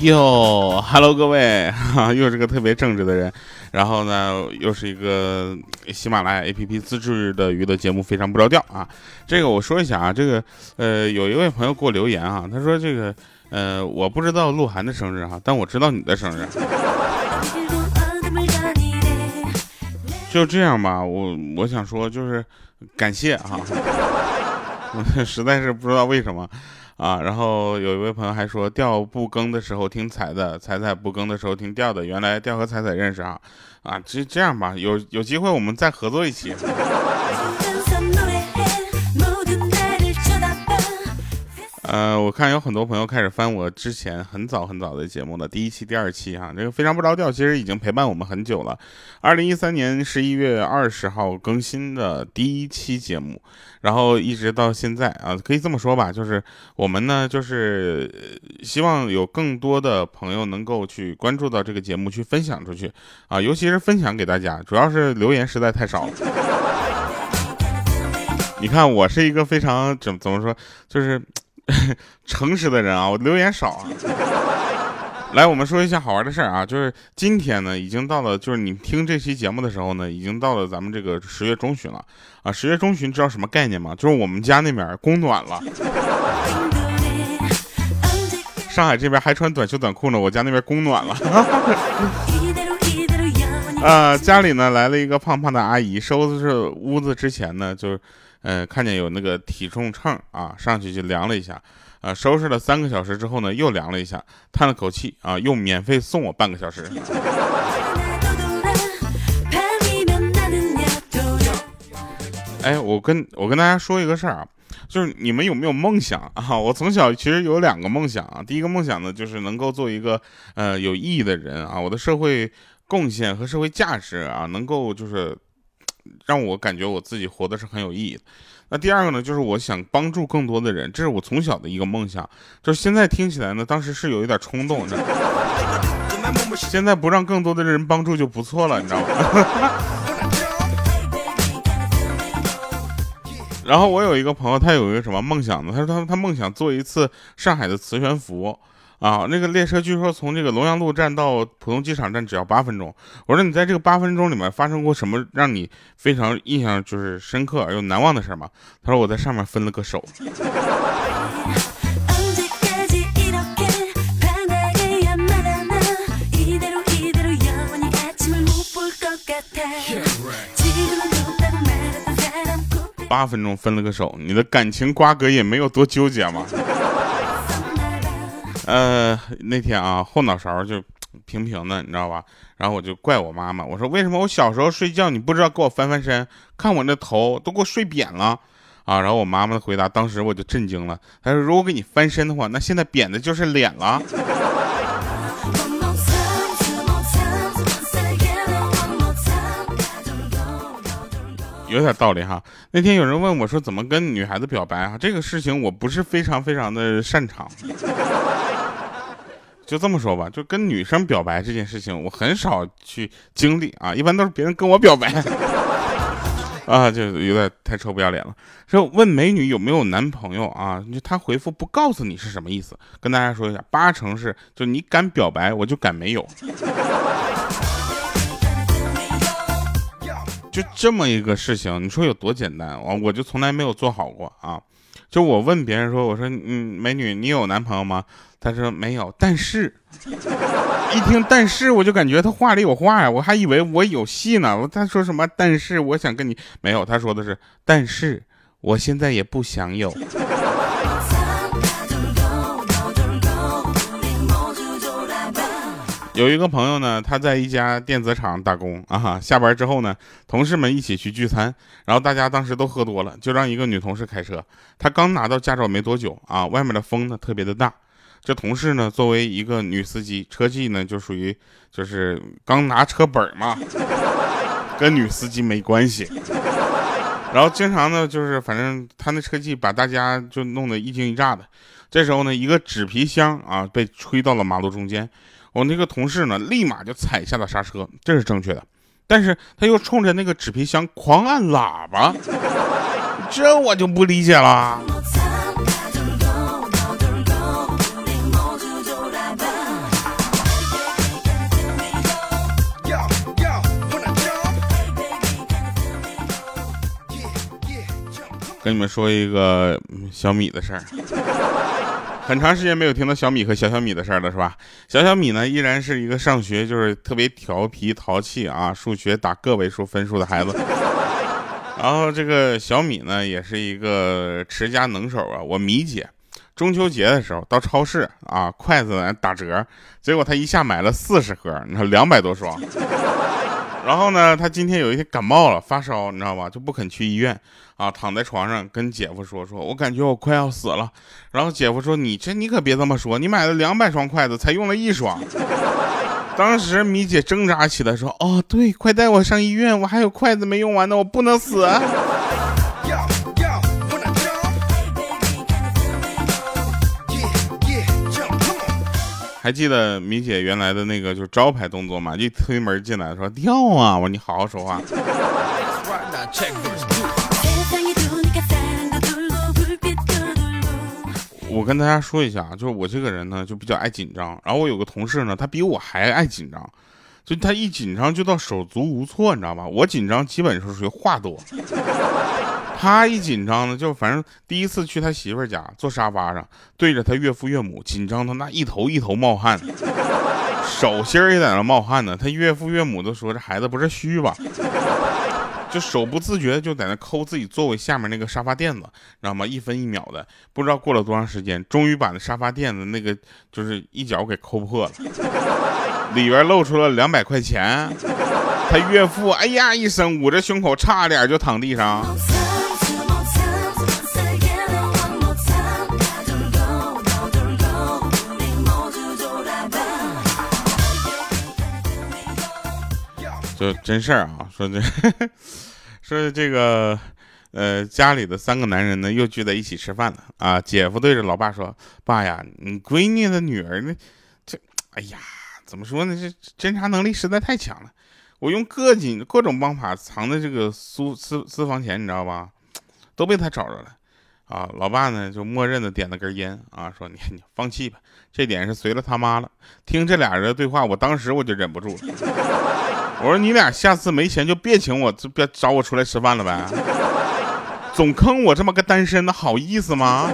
哟，Hello，各位，哈，又是个特别正直的人，然后呢，又是一个喜马拉雅 APP 自制的娱乐节目，非常不着调啊。这个我说一下啊，这个呃，有一位朋友给我留言啊，他说这个呃，我不知道鹿晗的生日哈，但我知道你的生日。就这样吧，我我想说就是感谢哈，实在是不知道为什么。啊，然后有一位朋友还说，调不更的时候听彩的，彩彩不更的时候听调的。原来调和彩彩认识啊，啊，这这样吧，有有机会我们再合作一期。呃，我看有很多朋友开始翻我之前很早很早的节目了，第一期、第二期哈，这个非常不着调，其实已经陪伴我们很久了。二零一三年十一月二十号更新的第一期节目，然后一直到现在啊，可以这么说吧，就是我们呢，就是希望有更多的朋友能够去关注到这个节目，去分享出去啊，尤其是分享给大家，主要是留言实在太少了。你看，我是一个非常怎怎么说，就是。诚实的人啊，我留言少啊。来，我们说一下好玩的事儿啊，就是今天呢，已经到了，就是你听这期节目的时候呢，已经到了咱们这个十月中旬了啊。十月中旬知道什么概念吗？就是我们家那边供暖了。上海这边还穿短袖短裤呢，我家那边供暖了。啊，家里呢来了一个胖胖的阿姨，收拾屋子之前呢，就是。嗯，看见有那个体重秤啊，上去就量了一下，啊，收拾了三个小时之后呢，又量了一下，叹了口气啊，又免费送我半个小时。哎，我跟我跟大家说一个事儿啊，就是你们有没有梦想啊？我从小其实有两个梦想啊，第一个梦想呢，就是能够做一个呃有意义的人啊，我的社会贡献和社会价值啊，能够就是。让我感觉我自己活的是很有意义。那第二个呢，就是我想帮助更多的人，这是我从小的一个梦想。就是现在听起来呢，当时是有一点冲动，的。现在不让更多的人帮助就不错了，你知道吗？然后我有一个朋友，他有一个什么梦想呢？他说他他梦想做一次上海的磁悬浮。啊，那个列车据说从这个龙阳路站到浦东机场站只要八分钟。我说你在这个八分钟里面发生过什么让你非常印象就是深刻而又难忘的事吗？他说我在上面分了个手。八分钟分了个手，你的感情瓜葛也没有多纠结吗？呃，那天啊，后脑勺就平平的，你知道吧？然后我就怪我妈妈，我说为什么我小时候睡觉你不知道给我翻翻身，看我那头都给我睡扁了啊？然后我妈妈的回答，当时我就震惊了，她说如果给你翻身的话，那现在扁的就是脸了。有点道理哈。那天有人问我说怎么跟女孩子表白啊？这个事情我不是非常非常的擅长。就这么说吧，就跟女生表白这件事情，我很少去经历啊，一般都是别人跟我表白，啊，就有点太臭不要脸了。说问美女有没有男朋友啊？就她回复不告诉你是什么意思？跟大家说一下，八成是就你敢表白，我就敢没有。就这么一个事情，你说有多简单？我我就从来没有做好过啊。就我问别人说，我说嗯，美女，你有男朋友吗？他说没有，但是，一听但是我就感觉他话里有话呀，我还以为我有戏呢。他说什么？但是我想跟你没有，他说的是，但是我现在也不想有。有一个朋友呢，他在一家电子厂打工啊，下班之后呢，同事们一起去聚餐，然后大家当时都喝多了，就让一个女同事开车。她刚拿到驾照没多久啊，外面的风呢特别的大。这同事呢，作为一个女司机，车技呢就属于就是刚拿车本嘛，跟女司机没关系。然后经常呢，就是反正他那车技把大家就弄得一惊一乍的。这时候呢，一个纸皮箱啊被吹到了马路中间，我那个同事呢立马就踩下了刹车，这是正确的。但是他又冲着那个纸皮箱狂按喇叭，这我就不理解了。跟你们说一个小米的事儿。很长时间没有听到小米和小小米的事儿了，是吧？小小米呢，依然是一个上学就是特别调皮淘气啊，数学打个位数分数的孩子。然后这个小米呢，也是一个持家能手啊。我米姐中秋节的时候到超市啊，筷子打折，结果她一下买了四十盒，你看两百多双。然后呢，他今天有一天感冒了，发烧，你知道吧？就不肯去医院啊，躺在床上跟姐夫说：“说我感觉我快要死了。”然后姐夫说：“你这你可别这么说，你买了两百双筷子，才用了一双。” 当时米姐挣扎起来说：“哦，对，快带我上医院，我还有筷子没用完呢，我不能死。”还记得米姐原来的那个就是招牌动作吗？一推门进来说掉啊！我说你好好说话。我跟大家说一下啊，就是我这个人呢就比较爱紧张，然后我有个同事呢，他比我还爱紧张，就他一紧张就到手足无措，你知道吧？我紧张基本是属于话多。他一紧张呢，就反正第一次去他媳妇儿家，坐沙发上对着他岳父岳母，紧张的那一头一头冒汗，手心也在那冒汗呢。他岳父岳母都说这孩子不是虚吧？就手不自觉就在那抠自己座位下面那个沙发垫子，知道吗？一分一秒的，不知道过了多长时间，终于把那沙发垫子那个就是一角给抠破了，里边露出了两百块钱。他岳父哎呀一声，捂着胸口，差点就躺地上。就真事儿啊，说这 说这个，呃，家里的三个男人呢又聚在一起吃饭了啊。姐夫对着老爸说：“爸呀，你闺女的女儿呢？这，哎呀，怎么说呢？这侦查能力实在太强了。我用各种各种方法藏在这个私私私房钱，你知道吧？都被他找着了。啊，老爸呢就默认的点了根烟啊，说你你放弃吧，这点是随了他妈了。听这俩人的对话，我当时我就忍不住了。”我说你俩下次没钱就别请我，就别找我出来吃饭了呗。总坑我这么个单身的好意思吗？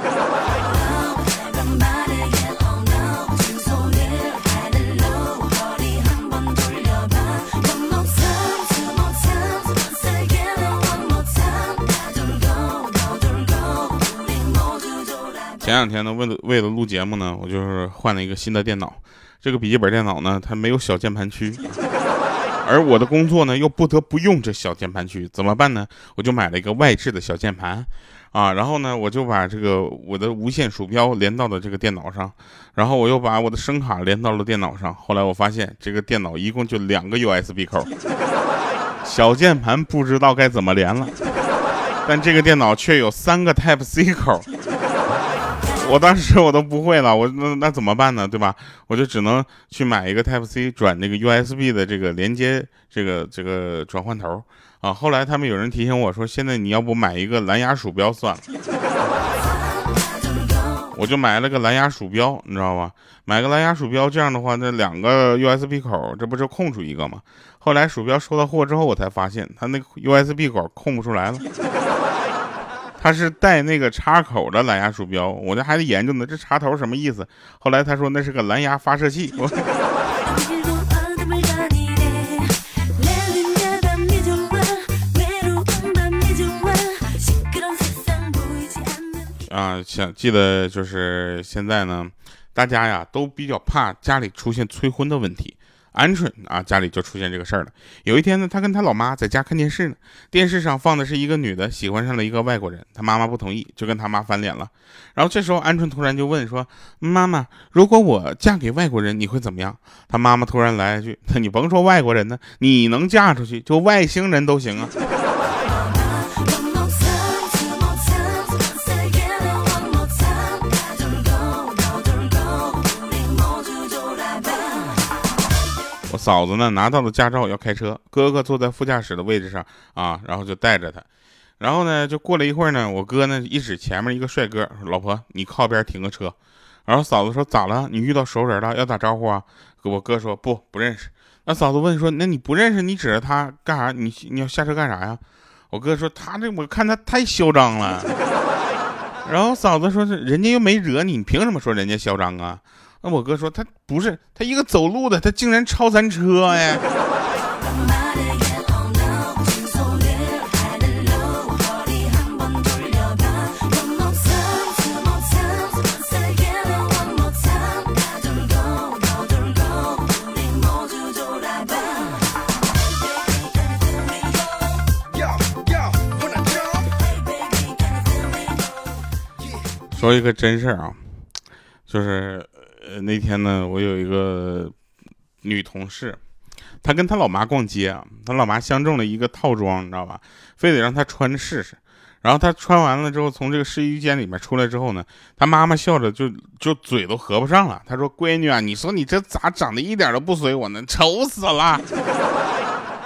前两天呢，为了为了录节目呢，我就是换了一个新的电脑。这个笔记本电脑呢，它没有小键盘区。而我的工作呢，又不得不用这小键盘区，怎么办呢？我就买了一个外置的小键盘，啊，然后呢，我就把这个我的无线鼠标连到了这个电脑上，然后我又把我的声卡连到了电脑上。后来我发现，这个电脑一共就两个 USB 口，小键盘不知道该怎么连了，但这个电脑却有三个 Type C 口。我当时我都不会了，我那那怎么办呢？对吧？我就只能去买一个 Type C 转那个 USB 的这个连接，这个这个转换头啊。后来他们有人提醒我说，现在你要不买一个蓝牙鼠标算了，我就买了个蓝牙鼠标，你知道吧？买个蓝牙鼠标，这样的话，那两个 USB 口，这不就空出一个吗？后来鼠标收到货之后，我才发现它那个 USB 口空不出来了。他是带那个插口的蓝牙鼠标，我这还得研究呢，这插头什么意思？后来他说那是个蓝牙发射器。啊，想记得就是现在呢，大家呀都比较怕家里出现催婚的问题。鹌鹑啊，家里就出现这个事儿了。有一天呢，他跟他老妈在家看电视呢，电视上放的是一个女的喜欢上了一个外国人，他妈妈不同意，就跟他妈翻脸了。然后这时候，鹌鹑突然就问说：“妈妈，如果我嫁给外国人，你会怎么样？”他妈妈突然来一句：“你甭说外国人呢，你能嫁出去，就外星人都行啊。”嫂子呢拿到了驾照要开车，哥哥坐在副驾驶的位置上啊，然后就带着他，然后呢就过了一会儿呢，我哥呢一指前面一个帅哥，老婆你靠边停个车，然后嫂子说咋了？你遇到熟人了要打招呼啊？我哥说不不认识。那嫂子问说那你不认识你指着他干啥？你你要下车干啥呀？我哥说他这我看他太嚣张了。然后嫂子说是人家又没惹你，你凭什么说人家嚣张啊？那我哥说他不是，他一个走路的，他竟然超咱车哎！说一个真事儿啊，就是那天呢，我有一个女同事，她跟她老妈逛街啊，她老妈相中了一个套装，你知道吧？非得让她穿着试试。然后她穿完了之后，从这个试衣间里面出来之后呢，她妈妈笑着就就嘴都合不上了。她说：“闺女啊，你说你这咋长得一点都不随我呢？丑死了！”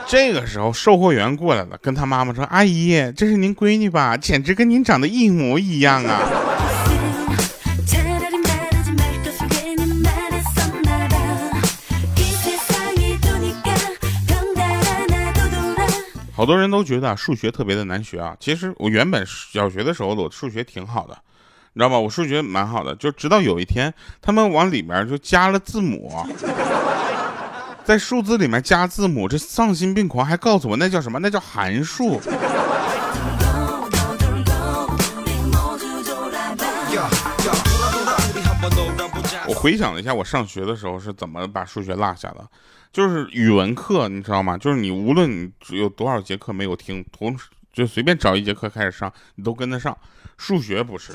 这个时候售货员过来了，跟她妈妈说：“阿姨，这是您闺女吧？简直跟您长得一模一样啊！”好多人都觉得啊数学特别的难学啊。其实我原本小学的时候，我数学挺好的，你知道吧？我数学蛮好的，就直到有一天，他们往里面就加了字母，在数字里面加字母，这丧心病狂，还告诉我那叫什么？那叫函数。回想了一下，我上学的时候是怎么把数学落下的。就是语文课，你知道吗？就是你无论你有多少节课没有听，同时就随便找一节课开始上，你都跟得上。数学不是，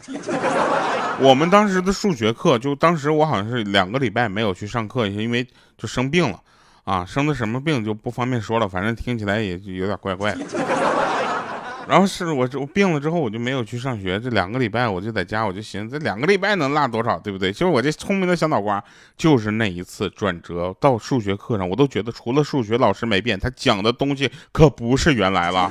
我们当时的数学课，就当时我好像是两个礼拜没有去上课，因为就生病了啊，生的什么病就不方便说了，反正听起来也有点怪怪的。然后是我我病了之后，我就没有去上学。这两个礼拜我就在家，我就寻思，这两个礼拜能落多少，对不对？就是我这聪明的小脑瓜，就是那一次转折到数学课上，我都觉得除了数学老师没变，他讲的东西可不是原来了。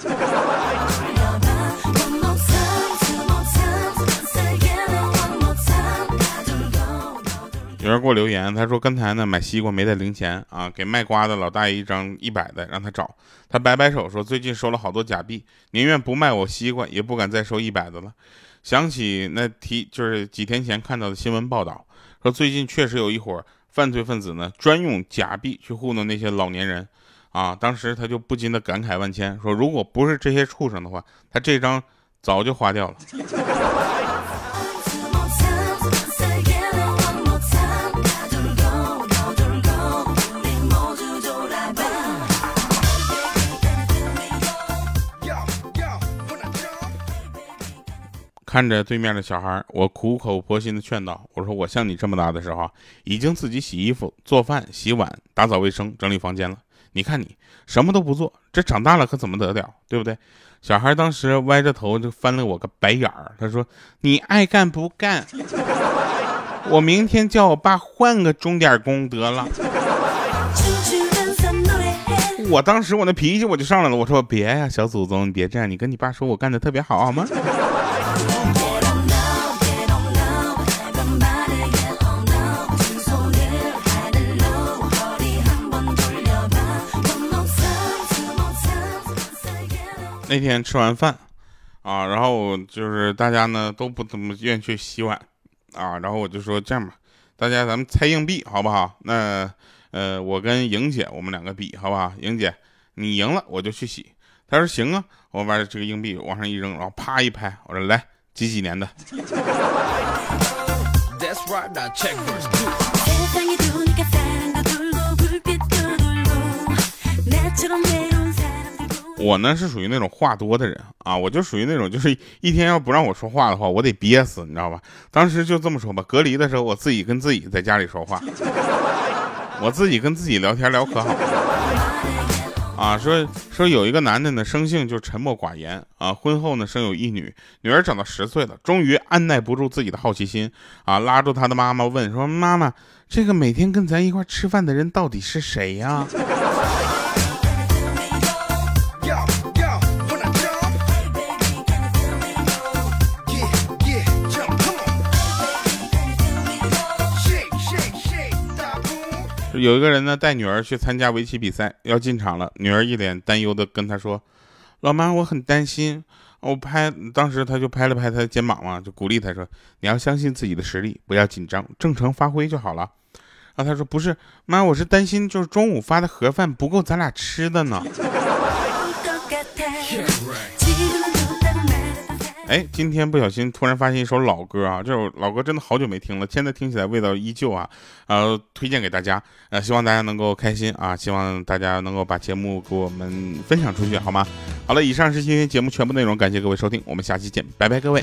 有人给我留言，他说刚才呢买西瓜没带零钱啊，给卖瓜的老大爷一张一百的，让他找。他摆摆手说最近收了好多假币，宁愿不卖我西瓜，也不敢再收一百的了。想起那提就是几天前看到的新闻报道，说最近确实有一伙犯罪分子呢，专用假币去糊弄那些老年人啊。当时他就不禁的感慨万千，说如果不是这些畜生的话，他这张早就花掉了。看着对面的小孩，我苦口婆心的劝导我说：“我像你这么大的时候，已经自己洗衣服、做饭、洗碗、打扫卫生、整理房间了。你看你什么都不做，这长大了可怎么得了？对不对？”小孩当时歪着头就翻了我个白眼儿，他说：“你爱干不干？我明天叫我爸换个钟点工得了。”我当时我那脾气我就上来了，我说：“别呀，小祖宗，你别这样，你跟你爸说我干的特别好，好吗？”那天吃完饭，啊，然后就是大家呢都不怎么愿意去洗碗，啊，然后我就说这样吧，大家咱们猜硬币好不好？那呃，我跟莹姐我们两个比好不好？莹姐你赢了我就去洗。他说行啊，我把这个硬币往上一扔，然后啪一拍，我说来几几年的。我呢是属于那种话多的人啊，我就属于那种就是一天要不让我说话的话，我得憋死，你知道吧？当时就这么说吧，隔离的时候我自己跟自己在家里说话，我自己跟自己聊天聊可好啊。说说有一个男的呢，生性就沉默寡言啊，婚后呢生有一女，女儿长到十岁了，终于按耐不住自己的好奇心啊，拉住他的妈妈问说：“妈妈，这个每天跟咱一块吃饭的人到底是谁呀？”有一个人呢，带女儿去参加围棋比赛，要进场了。女儿一脸担忧的跟他说：“老妈，我很担心我拍，当时他就拍了拍他的肩膀嘛，就鼓励他说：“你要相信自己的实力，不要紧张，正常发挥就好了。”然后他说：“不是妈，我是担心就是中午发的盒饭不够咱俩吃的呢。”哎，今天不小心突然发现一首老歌啊，这首老歌真的好久没听了，现在听起来味道依旧啊，呃，推荐给大家，呃，希望大家能够开心啊，希望大家能够把节目给我们分享出去，好吗？好了，以上是今天节目全部内容，感谢各位收听，我们下期见，拜拜，各位。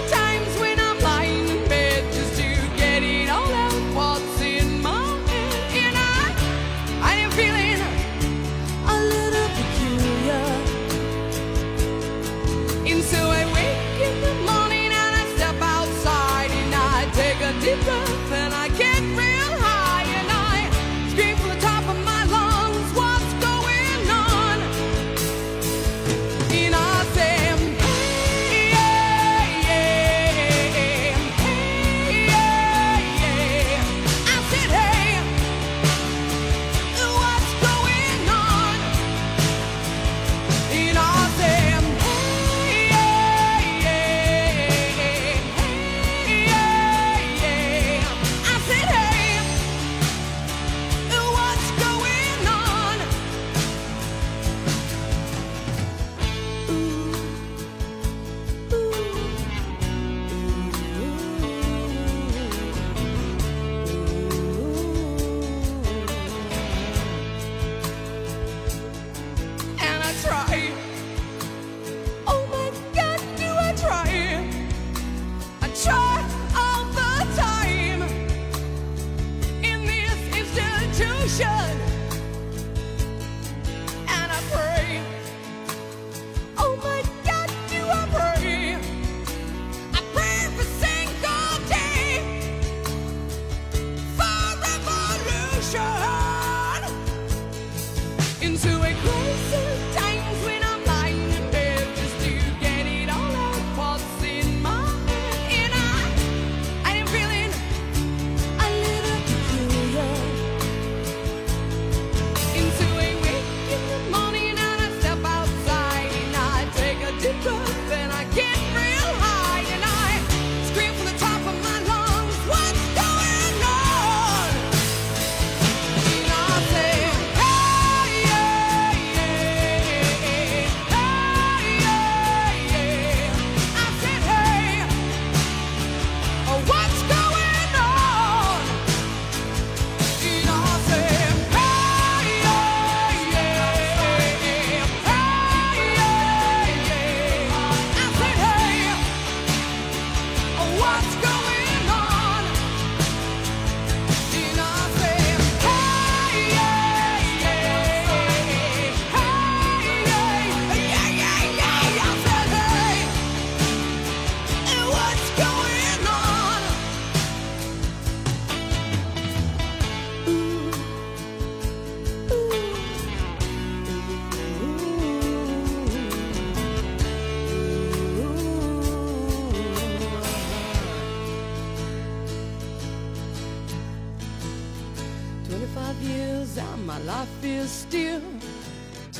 deeper.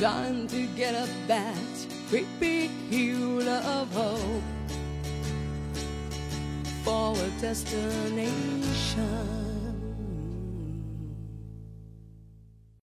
Trying to get up that big hill of hope for a destination.